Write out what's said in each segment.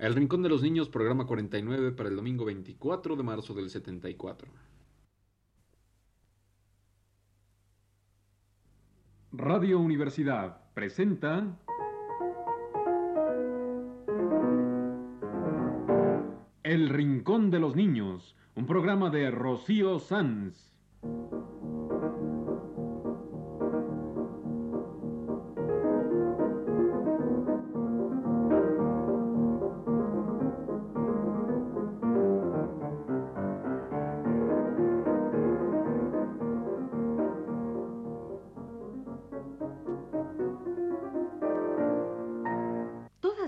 El Rincón de los Niños, programa 49 para el domingo 24 de marzo del 74. Radio Universidad presenta El Rincón de los Niños, un programa de Rocío Sanz.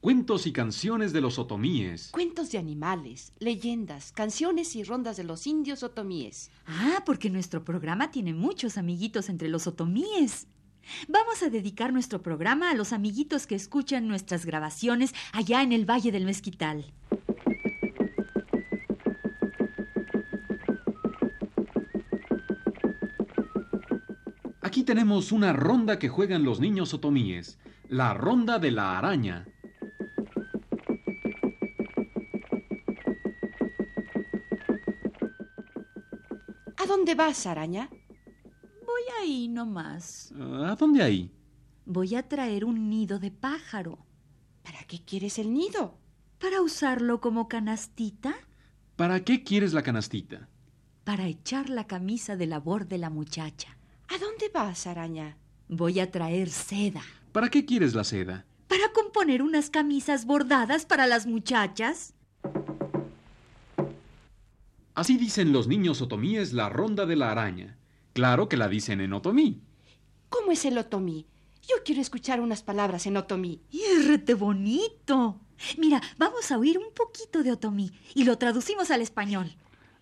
cuentos y canciones de los otomíes. Cuentos de animales, leyendas, canciones y rondas de los indios otomíes. Ah, porque nuestro programa tiene muchos amiguitos entre los otomíes. Vamos a dedicar nuestro programa a los amiguitos que escuchan nuestras grabaciones allá en el Valle del Mezquital. Aquí tenemos una ronda que juegan los niños otomíes, la ronda de la araña. ¿A dónde vas, araña? Voy ahí nomás. ¿A dónde hay? Voy a traer un nido de pájaro. ¿Para qué quieres el nido? ¿Para usarlo como canastita? ¿Para qué quieres la canastita? Para echar la camisa de labor de la muchacha. ¿A dónde vas, araña? Voy a traer seda. ¿Para qué quieres la seda? ¿Para componer unas camisas bordadas para las muchachas? Así dicen los niños otomíes la ronda de la araña. Claro que la dicen en otomí. ¿Cómo es el otomí? Yo quiero escuchar unas palabras en otomí. ¡Y es rete bonito! Mira, vamos a oír un poquito de otomí y lo traducimos al español.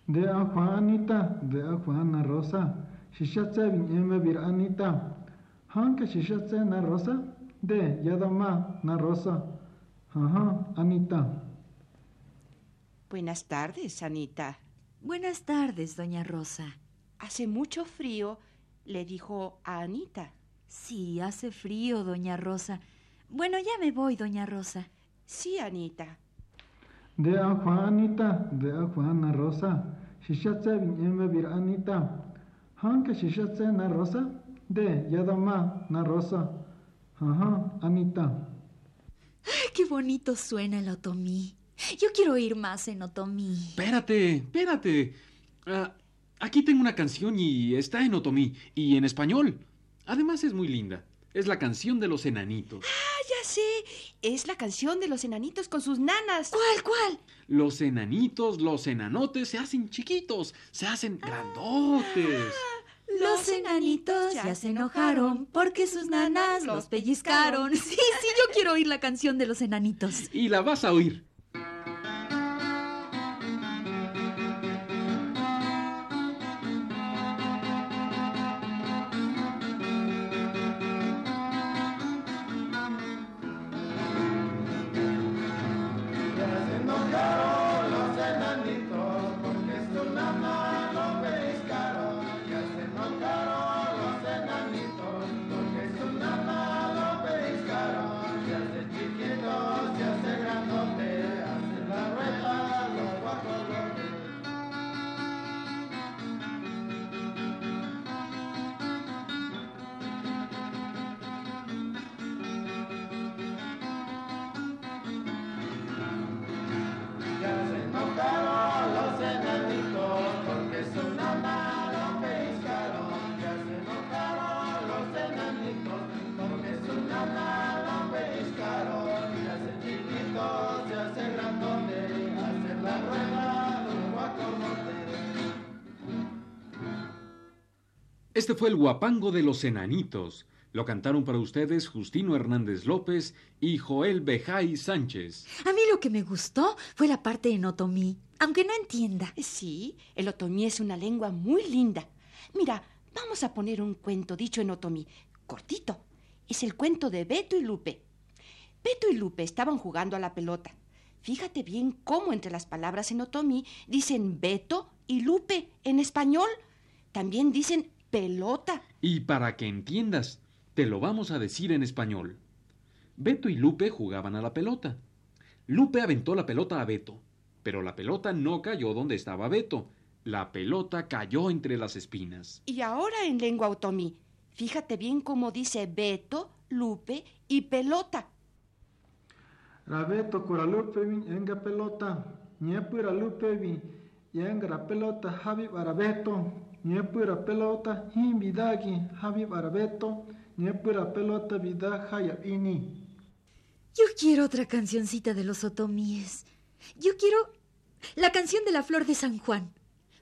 De a Juanita, de a Juana Rosa, shishatse viñeme vir Anita. Hanke shishatse na Rosa, de yadama na Rosa. Ajá, Anita. Buenas tardes, Anita. Buenas tardes, doña Rosa. Hace mucho frío, le dijo a Anita. Sí, hace frío, doña Rosa. Bueno, ya me voy, doña Rosa. Sí, Anita. De a Juanita, de a Juana Rosa, shishatse viñeme vir Anita. Hanke shishatse na Rosa, de yadama na Rosa. Ajá, Anita. ¡Ay, qué bonito suena el otomí! Yo quiero oír más en otomí. Espérate, espérate. Ah, aquí tengo una canción y está en otomí y en español. Además es muy linda. Es la canción de los enanitos. Ah, ya sé. Es la canción de los enanitos con sus nanas. ¿Cuál, cuál? Los enanitos, los enanotes se hacen chiquitos, se hacen grandotes. Los enanitos ya se enojaron porque sus nanas los pellizcaron. Sí, sí, yo quiero oír la canción de los enanitos. Y la vas a oír. Este fue el guapango de los enanitos. Lo cantaron para ustedes Justino Hernández López y Joel Bejay Sánchez. A mí lo que me gustó fue la parte en otomí, aunque no entienda. Sí, el otomí es una lengua muy linda. Mira, Vamos a poner un cuento dicho en otomí, cortito. Es el cuento de Beto y Lupe. Beto y Lupe estaban jugando a la pelota. Fíjate bien cómo entre las palabras en otomí dicen Beto y Lupe en español. También dicen pelota. Y para que entiendas, te lo vamos a decir en español. Beto y Lupe jugaban a la pelota. Lupe aventó la pelota a Beto, pero la pelota no cayó donde estaba Beto. La pelota cayó entre las espinas. Y ahora en lengua otomí, fíjate bien cómo dice Beto, Lupe y pelota. Rabeto kuralupe vin enga pelota. Lupe vin yenga la pelota habib Nyepura pelota habib arabeto. Nyepura pelota vida. Yo quiero otra cancioncita de los otomíes. Yo quiero la canción de la flor de San Juan.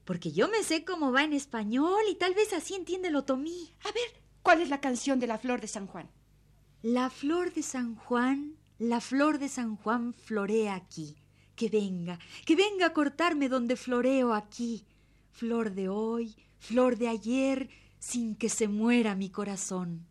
Porque yo me sé cómo va en español y tal vez así entiende el otomí. A ver, ¿cuál es la canción de la flor de San Juan? La flor de San Juan, la flor de San Juan florea aquí. Que venga, que venga a cortarme donde floreo aquí. Flor de hoy, flor de ayer, sin que se muera mi corazón.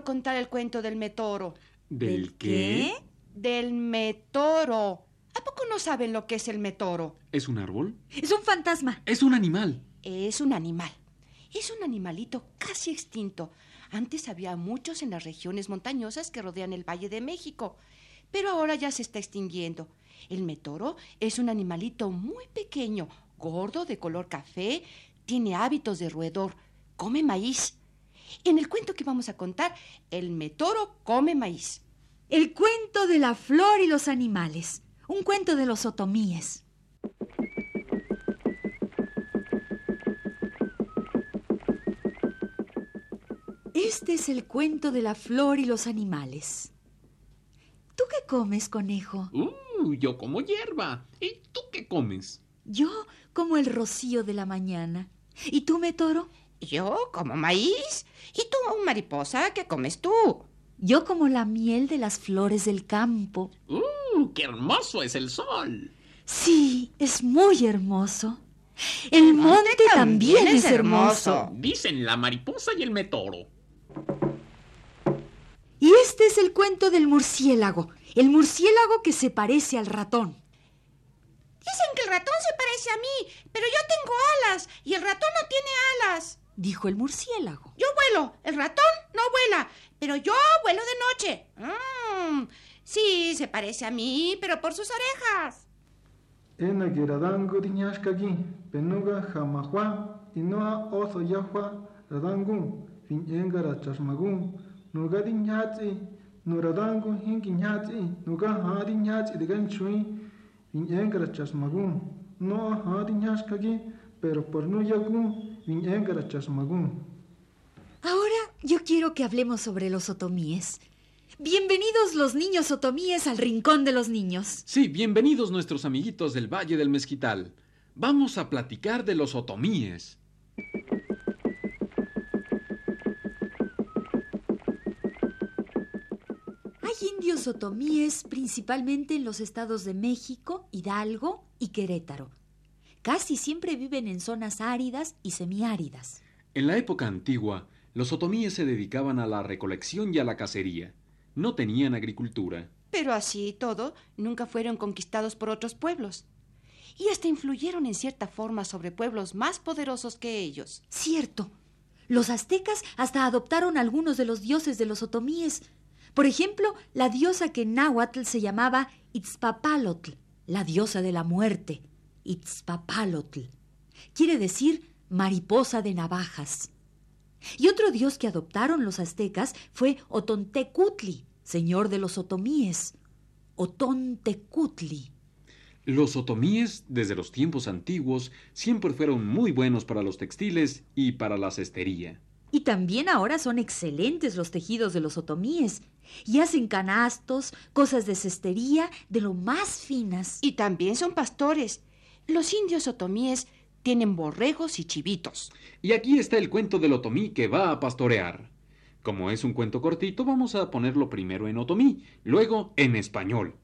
Quiero contar el cuento del metoro. ¿Del qué? Del metoro. ¿A poco no saben lo que es el metoro? ¿Es un árbol? Es un fantasma. Es un animal. Es un animal. Es un animalito casi extinto. Antes había muchos en las regiones montañosas que rodean el Valle de México, pero ahora ya se está extinguiendo. El metoro es un animalito muy pequeño, gordo, de color café, tiene hábitos de roedor, come maíz. En el cuento que vamos a contar, el metoro come maíz. El cuento de la flor y los animales. Un cuento de los otomíes. Este es el cuento de la flor y los animales. ¿Tú qué comes, conejo? Uh, yo como hierba. ¿Y tú qué comes? Yo como el rocío de la mañana. ¿Y tú, Metoro? Yo como maíz. ¿Y tú, mariposa, qué comes tú? Yo como la miel de las flores del campo. Uh, qué hermoso es el sol. Sí, es muy hermoso. El monte también es hermoso. Dicen la mariposa y el metoro. Y este es el cuento del murciélago. El murciélago que se parece al ratón. Dicen que el ratón se parece a mí, pero yo tengo alas y el ratón no tiene alas. Dijo el murciélago. Yo vuelo, el ratón no vuela, pero yo vuelo de noche. Mm, sí, se parece a mí, pero por sus orejas. Penuga jamahua, inoa oso yahua, radangun, fin engara chasmagun, nuga diñatsi, nuradangu hingi ñatsi, nuga ha diñatsi digan chui, fin engara chasmagun, no ha diñashkagi, pero por no yagun. Ahora yo quiero que hablemos sobre los otomíes. Bienvenidos los niños otomíes al rincón de los niños. Sí, bienvenidos nuestros amiguitos del Valle del Mezquital. Vamos a platicar de los otomíes. Hay indios otomíes principalmente en los estados de México, Hidalgo y Querétaro. Casi siempre viven en zonas áridas y semiáridas. En la época antigua, los otomíes se dedicaban a la recolección y a la cacería. No tenían agricultura. Pero así y todo, nunca fueron conquistados por otros pueblos. Y hasta influyeron en cierta forma sobre pueblos más poderosos que ellos. Cierto. Los aztecas hasta adoptaron algunos de los dioses de los otomíes. Por ejemplo, la diosa que en náhuatl se llamaba Itzpapalotl, la diosa de la muerte. Itzpapalotl. Quiere decir mariposa de navajas. Y otro dios que adoptaron los aztecas fue Otontecutli, señor de los otomíes. Otontecutli. Los otomíes, desde los tiempos antiguos, siempre fueron muy buenos para los textiles y para la cestería. Y también ahora son excelentes los tejidos de los otomíes. Y hacen canastos, cosas de cestería de lo más finas. Y también son pastores. Los indios otomíes tienen borregos y chivitos. Y aquí está el cuento del otomí que va a pastorear. Como es un cuento cortito, vamos a ponerlo primero en otomí, luego en español.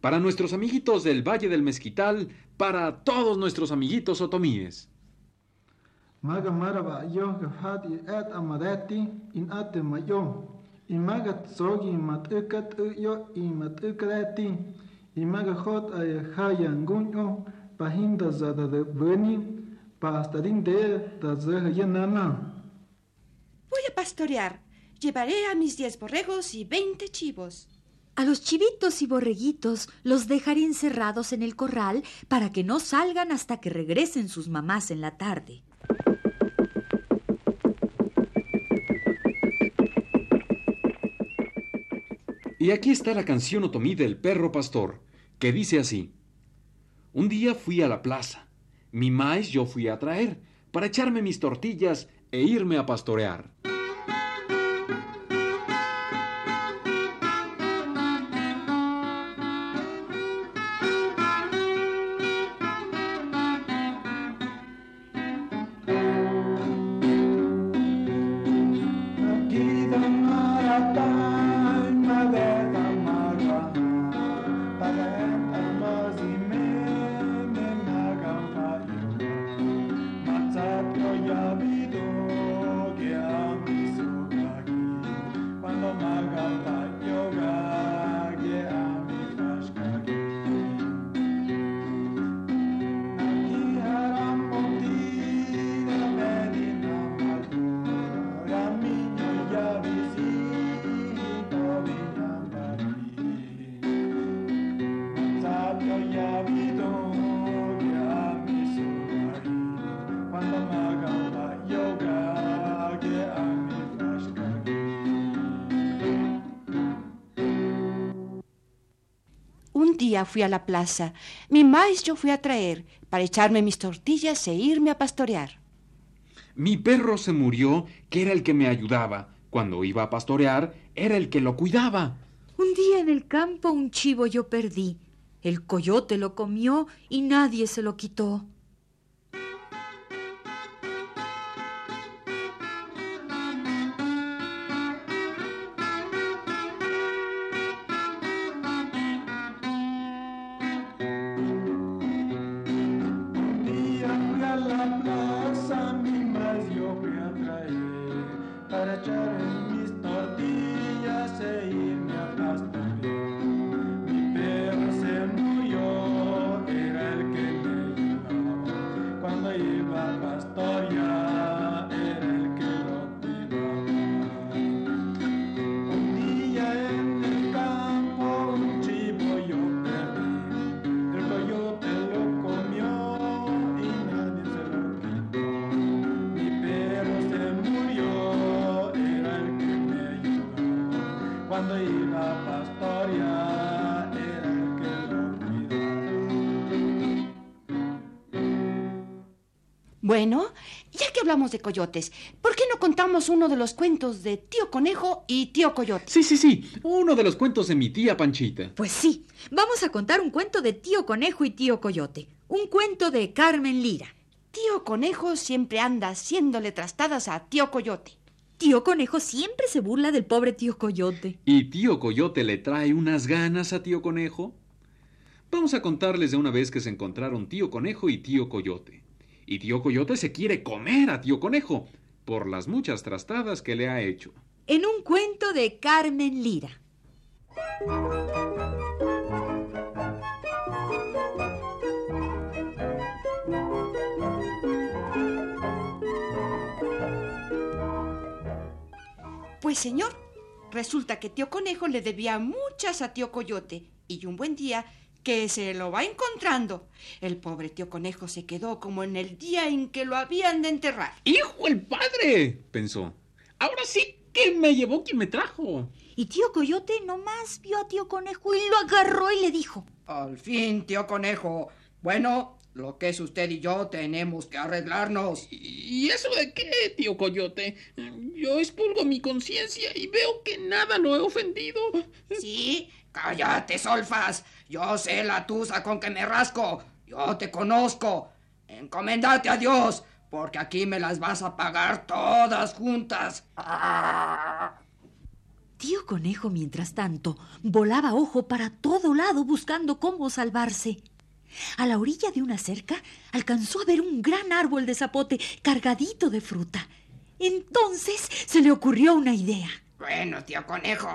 Para nuestros amiguitos del Valle del Mezquital, para todos nuestros amiguitos otomíes. Maga maraba yo et amadeti in ate mayo. I maga tsogi yo i mat ukreti. I maga hot pahinda zada de beni pastarin de da zeh yanana. Voy a pastorear. Llevaré a mis diez borregos y veinte chivos. A los chivitos y borreguitos los dejaré encerrados en el corral para que no salgan hasta que regresen sus mamás en la tarde. Y aquí está la canción otomí del perro pastor, que dice así. Un día fui a la plaza. Mi maíz yo fui a traer, para echarme mis tortillas e irme a pastorear. Día fui a la plaza. Mi maíz yo fui a traer para echarme mis tortillas e irme a pastorear. Mi perro se murió, que era el que me ayudaba. Cuando iba a pastorear, era el que lo cuidaba. Un día en el campo un chivo yo perdí. El coyote lo comió y nadie se lo quitó. Bueno, ya que hablamos de coyotes, ¿por qué no contamos uno de los cuentos de Tío Conejo y Tío Coyote? Sí, sí, sí, uno de los cuentos de mi tía Panchita. Pues sí, vamos a contar un cuento de tío conejo y tío coyote. Un cuento de Carmen Lira. Tío Conejo siempre anda haciéndole trastadas a Tío Coyote. Tío conejo siempre se burla del pobre tío coyote. ¿Y tío Coyote le trae unas ganas a tío Conejo? Vamos a contarles de una vez que se encontraron tío Conejo y tío Coyote. Y tío Coyote se quiere comer a tío Conejo por las muchas trastadas que le ha hecho. En un cuento de Carmen Lira. Pues señor, resulta que Tío Conejo le debía muchas a Tío Coyote Y un buen día que se lo va encontrando. El pobre tío conejo se quedó como en el día en que lo habían de enterrar. ¡Hijo el padre! pensó. Ahora sí que me llevó quien me trajo. Y tío Coyote nomás vio a tío Conejo y lo agarró y le dijo. Al fin, tío conejo. Bueno, lo que es usted y yo tenemos que arreglarnos. ¿Y eso de qué, tío Coyote? Yo expulgo mi conciencia y veo que nada lo he ofendido. Sí, cállate, solfas. Yo sé la tusa con que me rasco. Yo te conozco. Encomendate a Dios, porque aquí me las vas a pagar todas juntas. Ah. Tío Conejo, mientras tanto, volaba ojo para todo lado buscando cómo salvarse. A la orilla de una cerca alcanzó a ver un gran árbol de zapote cargadito de fruta. Entonces se le ocurrió una idea. Bueno, tío conejo.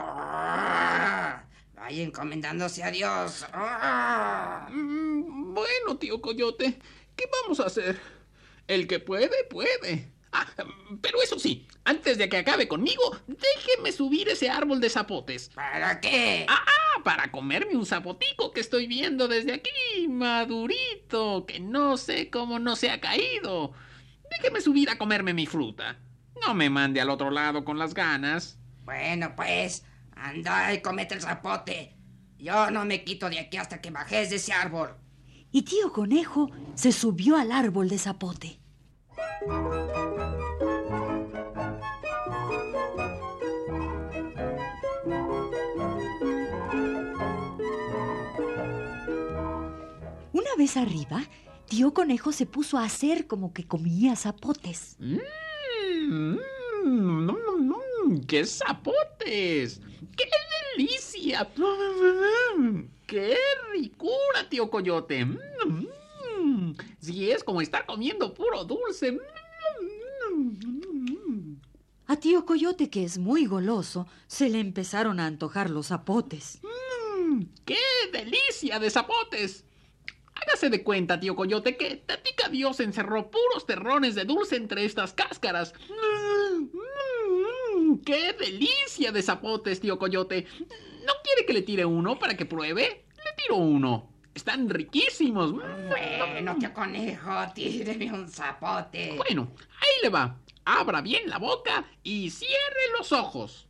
Encomendándose a Dios. Ah. Mm, Bueno, tío Coyote, ¿qué vamos a hacer? El que puede, puede. Ah, pero eso sí, antes de que acabe conmigo, déjeme subir ese árbol de zapotes. ¿Para qué? Ah, ah, para comerme un zapotico que estoy viendo desde aquí, madurito, que no sé cómo no se ha caído. Déjeme subir a comerme mi fruta. No me mande al otro lado con las ganas. Bueno, pues, anda y comete el zapote. Yo no me quito de aquí hasta que bajes de ese árbol. Y tío Conejo se subió al árbol de zapote. Una vez arriba, tío Conejo se puso a hacer como que comía zapotes. Mmm, mm, mm, mm, ¡Qué zapotes! ¡Qué ricura, tío Coyote! Si es como estar comiendo puro dulce. A tío Coyote, que es muy goloso, se le empezaron a antojar los zapotes. ¡Qué delicia de zapotes! Hágase de cuenta, tío Coyote, que Tatica Dios encerró puros terrones de dulce entre estas cáscaras. ¡Qué delicia de zapotes, tío Coyote! ¿No quiere que le tire uno para que pruebe? Le tiro uno. Están riquísimos. Bueno, tío conejo, tíreme un zapote. Bueno, ahí le va. Abra bien la boca y cierre los ojos.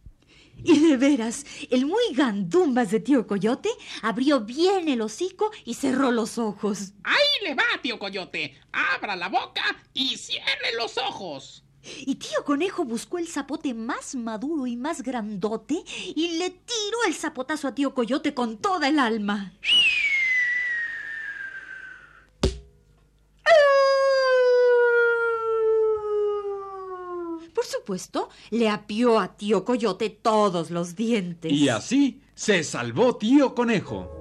Y de veras, el muy gandumbas de tío Coyote abrió bien el hocico y cerró los ojos. Ahí le va, tío Coyote. Abra la boca y cierre los ojos. Y tío Conejo buscó el zapote más maduro y más grandote y le tiró el zapotazo a tío Coyote con toda el alma. Por supuesto, le apió a tío Coyote todos los dientes. Y así se salvó tío Conejo.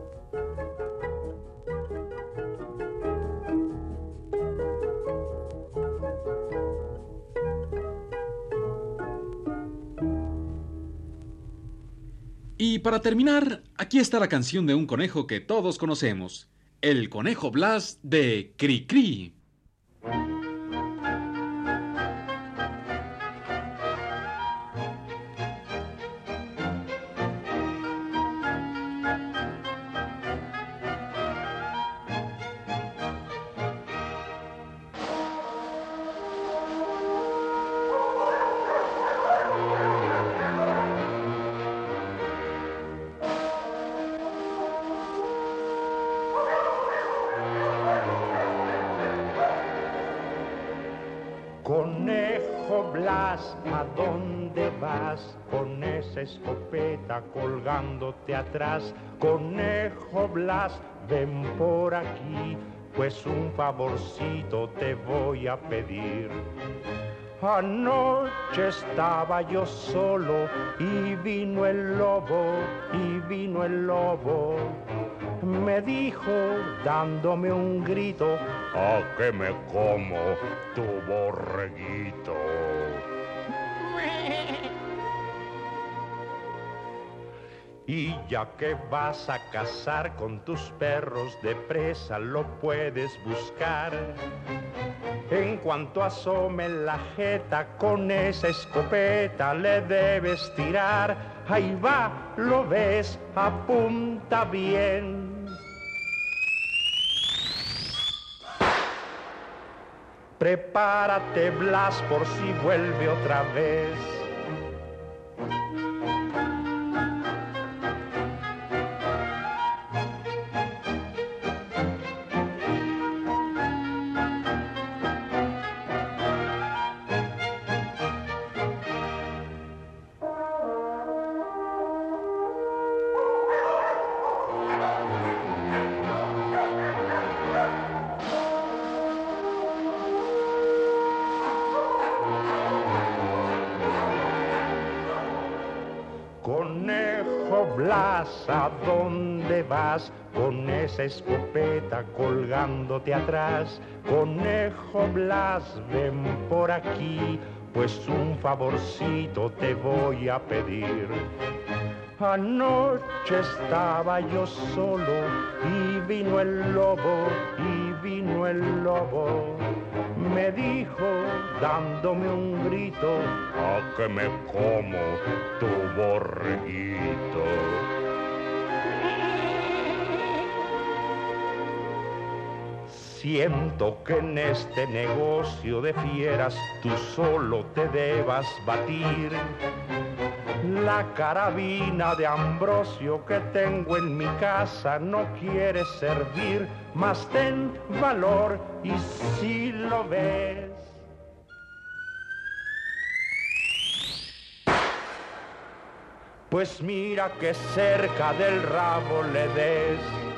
Para terminar, aquí está la canción de un conejo que todos conocemos. El conejo Blas de Cricri. ¿A dónde vas? Con esa escopeta colgándote atrás. Conejo Blas, ven por aquí, pues un favorcito te voy a pedir. Anoche estaba yo solo y vino el lobo, y vino el lobo. Me dijo, dándome un grito, ¿a qué me como tu borreguito? Y ya que vas a cazar con tus perros de presa, lo puedes buscar. En cuanto asome la jeta con esa escopeta, le debes tirar. ahí va, lo ves, apunta bien. Prepárate, Blas, por si vuelve otra vez. ¿A dónde vas? Con esa escopeta colgándote atrás. Conejo Blas, ven por aquí, pues un favorcito te voy a pedir. Anoche estaba yo solo y vino el lobo, y vino el lobo. Me dijo, dándome un grito, a que me como tu borreguito. Siento que en este negocio de fieras tú solo te debas batir. La carabina de Ambrosio que tengo en mi casa no quiere servir, mas ten valor y si lo ves. Pues mira que cerca del rabo le des.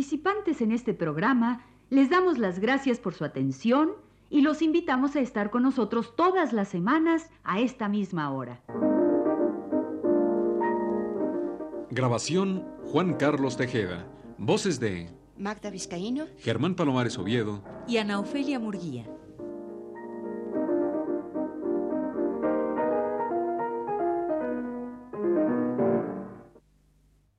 Participantes en este programa les damos las gracias por su atención y los invitamos a estar con nosotros todas las semanas a esta misma hora. Grabación, Juan Carlos Tejeda. Voces de Magda Vizcaíno. Germán Palomares Oviedo. y Ana Ofelia Murguía.